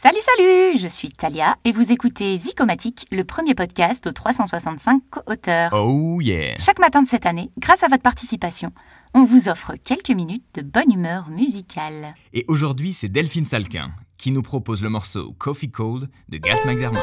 Salut, salut Je suis Talia et vous écoutez Zicomatique, le premier podcast aux 365 co-auteurs. Oh yeah Chaque matin de cette année, grâce à votre participation, on vous offre quelques minutes de bonne humeur musicale. Et aujourd'hui, c'est Delphine Salquin qui nous propose le morceau Coffee Cold de Garth McDermott.